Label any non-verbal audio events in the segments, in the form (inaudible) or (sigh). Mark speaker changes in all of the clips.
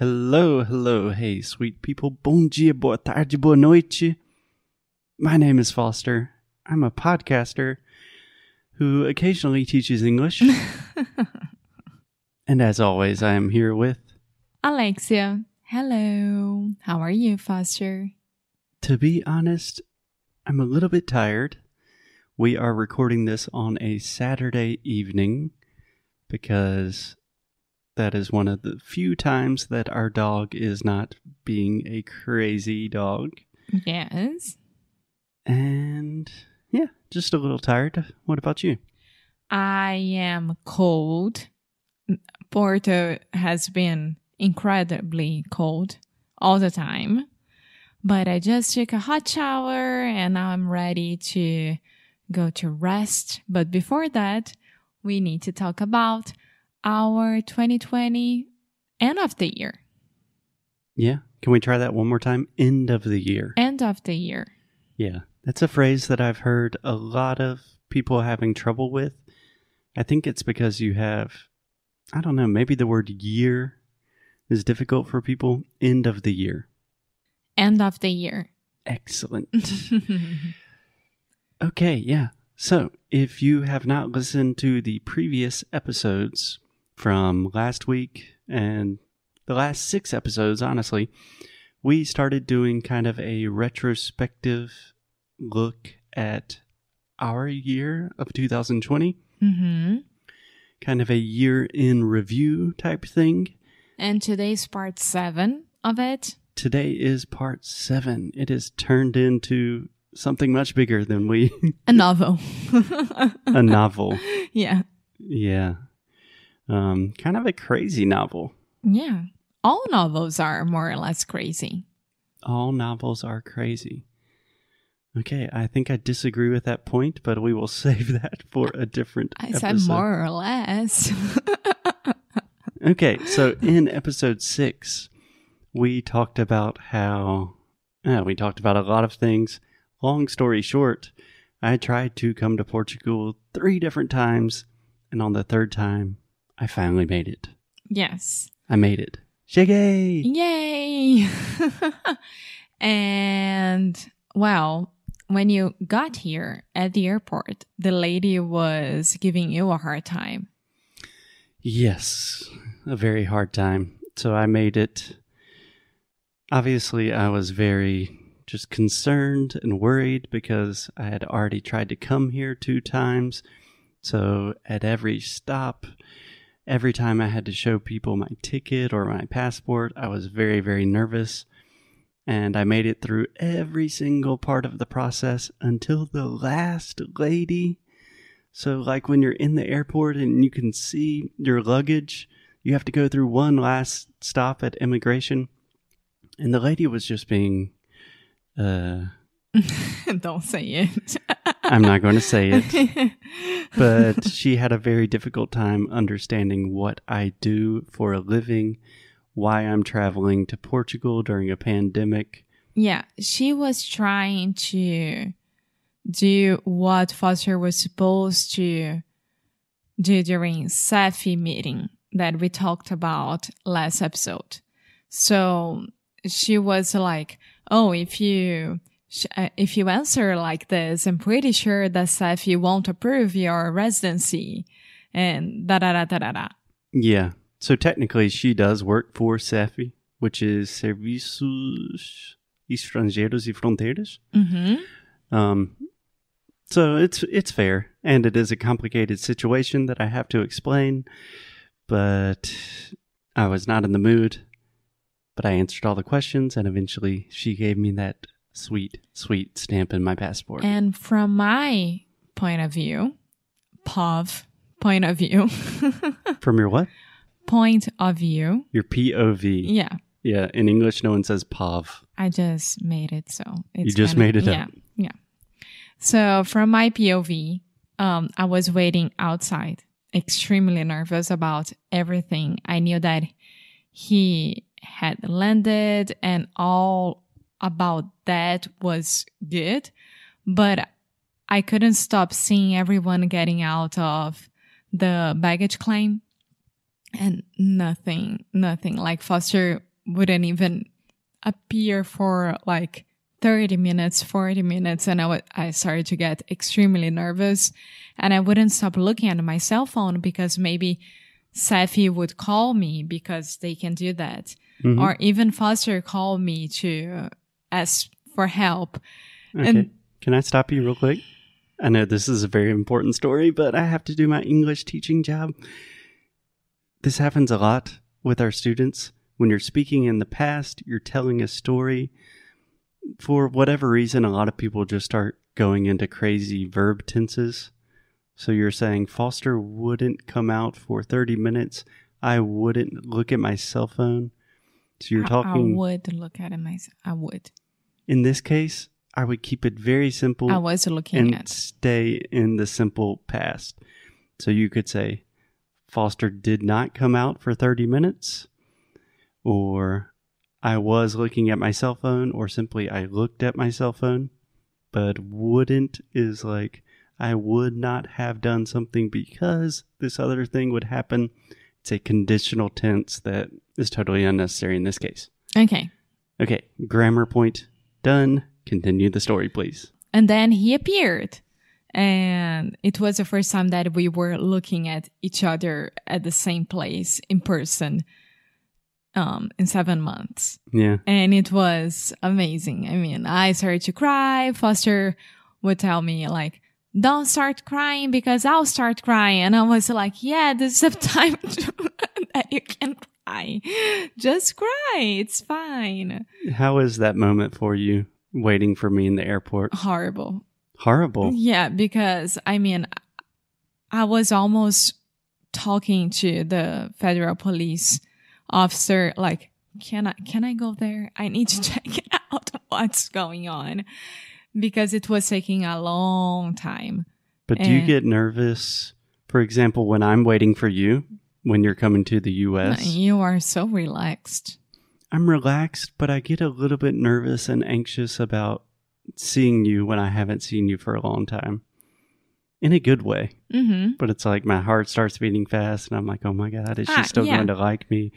Speaker 1: Hello, hello, hey, sweet people. Bom dia, boa tarde, boa noite. My name is Foster. I'm a podcaster who occasionally teaches English. (laughs) and as always, I am here with,
Speaker 2: Alexia. Hello. How are you, Foster?
Speaker 1: to be honest, I'm a little bit tired. We are recording this on a Saturday evening because that is one of the few times that our dog is not being a crazy dog.
Speaker 2: Yes.
Speaker 1: And yeah, just a little tired. What about you?
Speaker 2: I am cold. Porto has been incredibly cold all the time. But I just took a hot shower and now I'm ready to go to rest. But before that, we need to talk about our 2020 end of the year.
Speaker 1: Yeah, can we try that one more time? End of the year.
Speaker 2: End of the year.
Speaker 1: Yeah, that's a phrase that I've heard a lot of people having trouble with. I think it's because you have, I don't know, maybe the word year is difficult for people. End of the year.
Speaker 2: End of the year.
Speaker 1: Excellent. (laughs) Okay, yeah. So, if you have not listened to the previous episodes from last week and the last six episodes, honestly, we started doing kind of a retrospective look at our year of 2020,
Speaker 2: hmm
Speaker 1: kind of a year in review type thing.
Speaker 2: And today's part seven of it.
Speaker 1: Today is part seven. It is turned into something much bigger than we,
Speaker 2: A novel. (laughs)
Speaker 1: a novel. (laughs)
Speaker 2: yeah.
Speaker 1: Yeah. Um, kind of a crazy novel.
Speaker 2: Yeah. All novels are more or less crazy.
Speaker 1: All novels are crazy. Okay, I think I disagree with that point, but we will (laughs) save that for a different
Speaker 2: I
Speaker 1: episode.
Speaker 2: said more or less. (laughs)
Speaker 1: Okay, so in episode six, we talked about how uh, we talked about a lot of things. Long story short, I tried to come to Portugal three different times, and on the third time, I finally made it.
Speaker 2: yes.
Speaker 1: I made it. Cheguei!
Speaker 2: Yay. (laughs) and well, when you got here at the airport, the lady was giving you a hard time.
Speaker 1: Yes, a very hard time. So I made it. Obviously, I was very just concerned and worried because I had already tried to come here two times. So at every stop, every time I had to show people my ticket or my passport, I was very, very nervous. And I made it through every single part of the process until the last lady so, like when you're in the airport and you can see your luggage, you have to go through one last stop at immigration. And the lady was just being, uh, (laughs)
Speaker 2: Don't say it. (laughs)
Speaker 1: I'm not going to say it, (laughs) but she had a very difficult time understanding what I do for a living, why I'm traveling to Portugal during a pandemic.
Speaker 2: yeah, she was trying to do what Foster was supposed to do during SAFI meeting that we talked about last episode. So she was like, "Oh, if you if you answer like this, I'm pretty sure that SAFI won't approve your residency." And da da da da da da.
Speaker 1: Yeah. So technically, she does work for Safi, which is Serviços Estrangeiros e Fronteiras.
Speaker 2: Mm-hmm.
Speaker 1: Um, so it's it's fair, and it is a complicated situation that I have to explain. But I was not in the mood. But I answered all the questions, and eventually she gave me that sweet, sweet stamp in my passport.
Speaker 2: And from my point of view, POV point of view, (laughs)
Speaker 1: From your what?
Speaker 2: point of view,
Speaker 1: Your POV.
Speaker 2: yeah,
Speaker 1: Yeah, in English, no one says POV.
Speaker 2: I just made it so it's
Speaker 1: You just
Speaker 2: kinda-
Speaker 1: made it
Speaker 2: yeah,
Speaker 1: up.
Speaker 2: Yeah. So from my POV, um, I was waiting outside, extremely nervous about everything. I knew that he had landed and all about that was good, but I couldn't stop seeing everyone getting out of the baggage claim and nothing, nothing. Like Foster wouldn't even appear for like 30 minutes, 40 minutes, and I would- I started to get extremely nervous. And I wouldn't stop looking at my cell phone because maybe Safi would call me because they can do that.
Speaker 1: Mhm.
Speaker 2: Or even Foster call me to ask for help.
Speaker 1: Okay.
Speaker 2: And-
Speaker 1: Can I stop you real quick? I know this is a very important story, but I have to do my English teaching job. This happens a lot with our students. When you're speaking in the past, you're telling a story. For whatever reason, a lot of people just start going into crazy verb tenses. So you're saying Foster wouldn't come out for 30 minutes. I wouldn't look at my cell phone. So you're
Speaker 2: I-
Speaker 1: talking
Speaker 2: I would look at it myself. I would.
Speaker 1: In this case, I would keep it very simple
Speaker 2: I was looking
Speaker 1: and
Speaker 2: at.
Speaker 1: stay in the simple past. So you could say, Foster did not come out for 30 minutes, or I was looking at my cell phone, or simply I looked at my cell phone. But wouldn't is like, I would not have done something because this other thing would happen. It's a conditional tense that is totally unnecessary in this case.
Speaker 2: Okay.
Speaker 1: Okay, grammar point done. Continue the story, please.
Speaker 2: And then he appeared. And it was the first time that we were looking at each other at the same place in person um, in seven months.
Speaker 1: Yeah.
Speaker 2: And it was amazing. I mean, I started to cry. Foster would tell me, like, don't start crying because I'll start crying. And I was like, yeah, this is the (laughs) time that you can cry. (laughs) Just cry. It's fine.
Speaker 1: How is that moment for you waiting for me in the airport?
Speaker 2: Horrible.
Speaker 1: Horrible.
Speaker 2: Yeah, because I mean, I was almost talking to the federal police officer, like, can I can I go there? I need to (laughs) check out what's going on because it was taking a long time.
Speaker 1: But do you
Speaker 2: Eh.
Speaker 1: get nervous, for example, when I'm waiting for you when you're coming to the US?
Speaker 2: You are so relaxed.
Speaker 1: I'm relaxed, but I get a little bit nervous and anxious about seeing you when I haven't seen you for a long time. In a good way.
Speaker 2: Mm-hmm.
Speaker 1: But it's like my heart starts beating fast and I'm like, oh my God, is she
Speaker 2: Ah,
Speaker 1: still
Speaker 2: yeah.
Speaker 1: going to like me?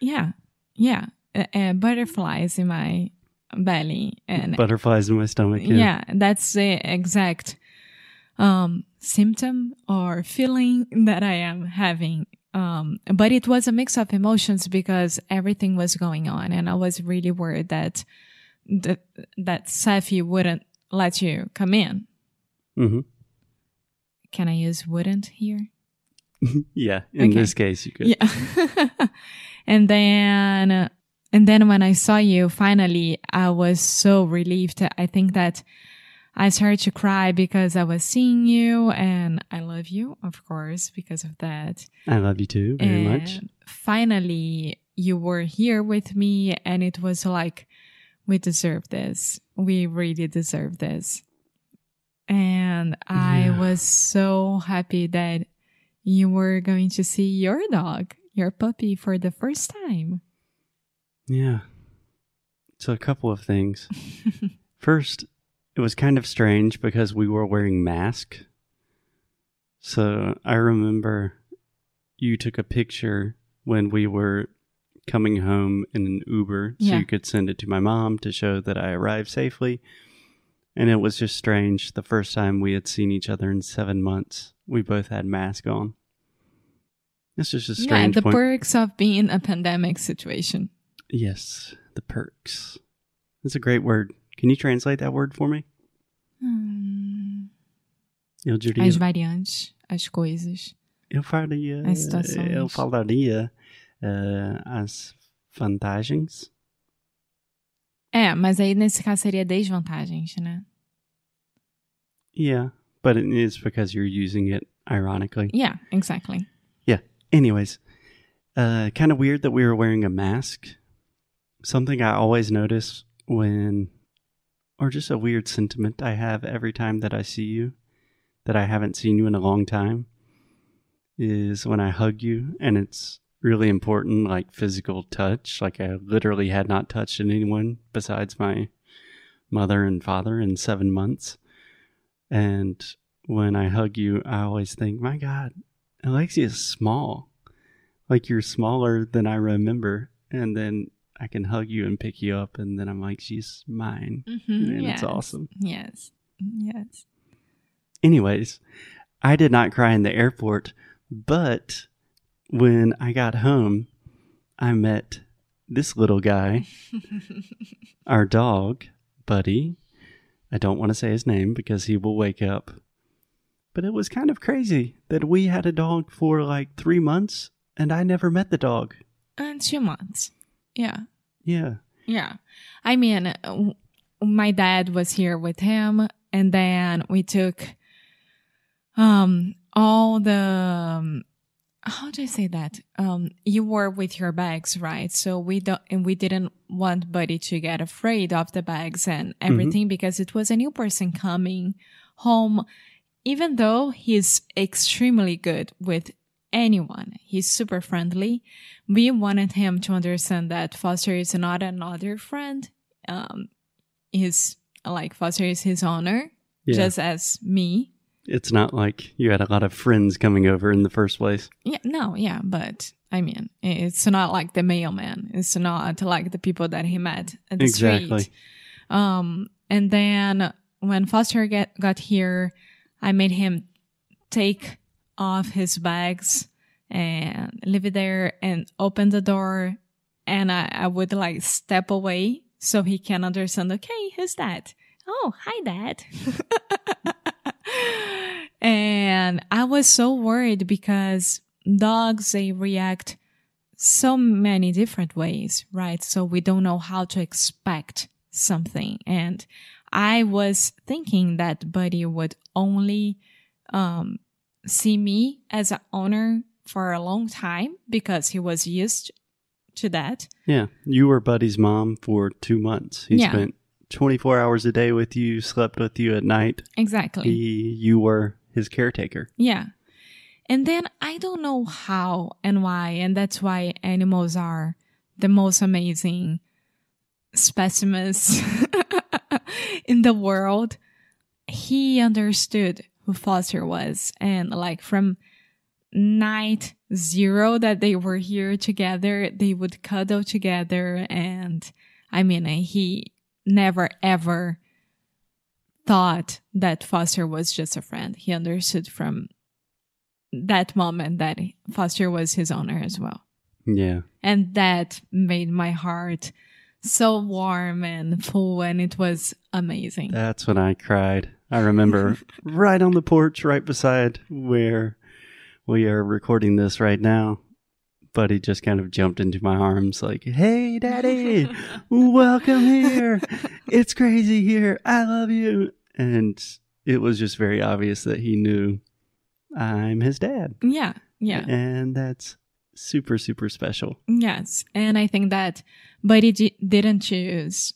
Speaker 2: Yeah, yeah. Uh, uh, butterflies in my belly and
Speaker 1: Butterflies in my stomach.
Speaker 2: yeah. that's the exact um symptom or feeling that i am having um but it was a mix of emotions because everything was going on and i was really worried that that that Safi wouldn't let you come in
Speaker 1: Mm-hmm.
Speaker 2: can i use wouldn't here (laughs)
Speaker 1: Yeah. In
Speaker 2: Okay.
Speaker 1: this case, you could.
Speaker 2: Yeah. (laughs) and then and then when I saw you finally, I was so relieved. I think that I started to cry because I was seeing you and I love you, of course, because of that.
Speaker 1: I love you too very
Speaker 2: and
Speaker 1: much.
Speaker 2: finally you were here with me and it was like we deserve this. We really deserve this. And I
Speaker 1: Yeah.
Speaker 2: was so happy that you were going to see your dog, your puppy for the first time.
Speaker 1: Yeah. So, a couple of things. (laughs) First, it was kind of strange because we were wearing masks. So, I remember you took a picture when we were coming home in an Uber so
Speaker 2: Yeah.
Speaker 1: you could send it to my mom to show that I arrived safely. And it was just strange. The first time we had seen each other in seven months, we both had masks on. Is just a strange.
Speaker 2: Yeah, the
Speaker 1: point.
Speaker 2: perks of being a pandemic situation.
Speaker 1: Yes, the perks. That's a great word. Can you translate that word for me?
Speaker 2: Hum,
Speaker 1: Eu diria.
Speaker 2: as variantes, as coisas.
Speaker 1: Eu faria.
Speaker 2: As situações.
Speaker 1: Eu falaria eh, as vantagens.
Speaker 2: É, mas aí nesse caso seria desvantagens, né?
Speaker 1: Yeah, but it is because you're using it ironically.
Speaker 2: Yeah, exactly.
Speaker 1: Anyways, uh, kind of weird that we were wearing a mask. Something I always notice when, or just a weird sentiment I have every time that I see you, that I haven't seen you in a long time, is when I hug you and it's really important, like physical touch. Like I literally had not touched anyone besides my mother and father in seven months. And when I hug you, I always think, my God, Alexia is small. Like you're smaller than I remember. And then I can hug you and pick you up, and then I'm like, she's mine,
Speaker 2: Mhm,
Speaker 1: and
Speaker 2: yes.
Speaker 1: it's awesome.
Speaker 2: Yes. Yes.
Speaker 1: Anyways, I did not cry in the airport, but when I got home, I met this little guy, (laughs) our dog, Buddy. I don't want to say his name because he will wake up. But it was kind of crazy that we had a dog for like three months and I never met the dog.
Speaker 2: And two months. Yeah.
Speaker 1: Yeah.
Speaker 2: Yeah. I mean, my dad was here with him and then we took um all the um, how do I say that? Um you were with your bags, right? So we don't and we didn't want Buddy to get afraid of the bags and everything because it was a new person coming home even though he's extremely good with anyone, he's super friendly. We wanted him to understand that Foster is not another friend. Um, he's like Foster is his owner,
Speaker 1: Yeah.
Speaker 2: just as me.
Speaker 1: it's not like you had a lot of friends coming over in the first place.
Speaker 2: Yeah, no, yeah, but I mean, it's not like the mailman. It's not like the people that he met at the
Speaker 1: Exactly.
Speaker 2: street. Um, and then when Foster get, got here, I made him take off his bags and leave it there and open the door. And I, I would like step away so he can understand, okay, who's that? Oh, hi, dad. (laughs) and I was so worried because dogs, they react so many different ways, right? So we don't know how to expect something. And I was thinking that Buddy would only um, see me as an owner for a long time because he was used to that.
Speaker 1: Yeah. You were Buddy's mom for two months. He
Speaker 2: Yeah.
Speaker 1: spent 24 hours a day with you, slept with you at night.
Speaker 2: Exactly.
Speaker 1: He, you were his caretaker.
Speaker 2: Yeah. And then I don't know how and why, and that's why animals are the most amazing specimens (laughs) in the world. He understood who Foster was, and like from night zero that they were here together, they would cuddle together. And I mean, he never ever thought that Foster was just a friend. He understood from that moment that Foster was his owner as well.
Speaker 1: Yeah.
Speaker 2: And that made my heart so warm and full, and it was amazing.
Speaker 1: That's when I cried. I remember (laughs) right on the porch, right beside where we are recording this right now. Buddy just kind of jumped into my arms, like, Hey, daddy, (laughs) welcome here. It's crazy here. I love you. And it was just very obvious that he knew I'm his dad.
Speaker 2: yeah, yeah.
Speaker 1: And that's super, super special.
Speaker 2: Yes. And I think that Buddy didn't choose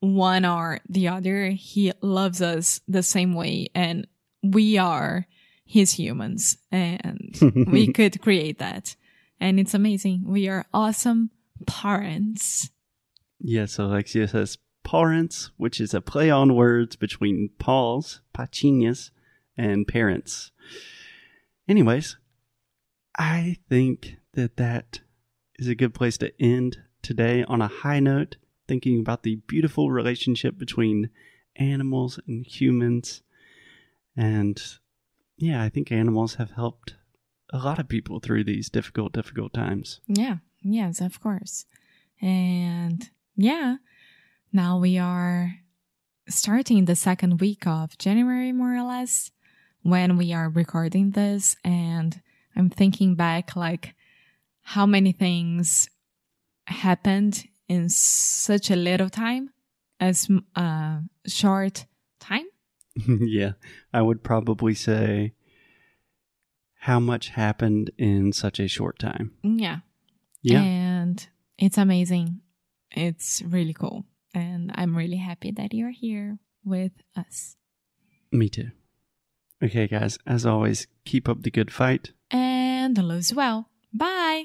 Speaker 2: one or the other. He loves us the same way, and we are his humans, and (laughs) we could create that. And it's amazing. We are awesome parents.
Speaker 1: Yes, Alexia says parents, which is a play on words between Paul's, pachinas, and parents. Anyways, I think that that is a good place to end today on a high note, thinking about the beautiful relationship between animals and humans. And yeah, I think animals have helped a lot of people through these difficult, difficult times.
Speaker 2: Yeah. Yes, of course. And yeah, now we are starting the second week of January, more or less, when we are recording this. And I'm thinking back, like, how many things happened in such a little time, as a short time. (laughs)
Speaker 1: yeah, I would probably say how much happened in such a short time.
Speaker 2: Yeah.
Speaker 1: Yeah.
Speaker 2: And it's amazing. It's really cool. And I'm really happy that you're here with us.
Speaker 1: Me too. Okay, guys, as always, keep up the good fight.
Speaker 2: And lose well. Bye.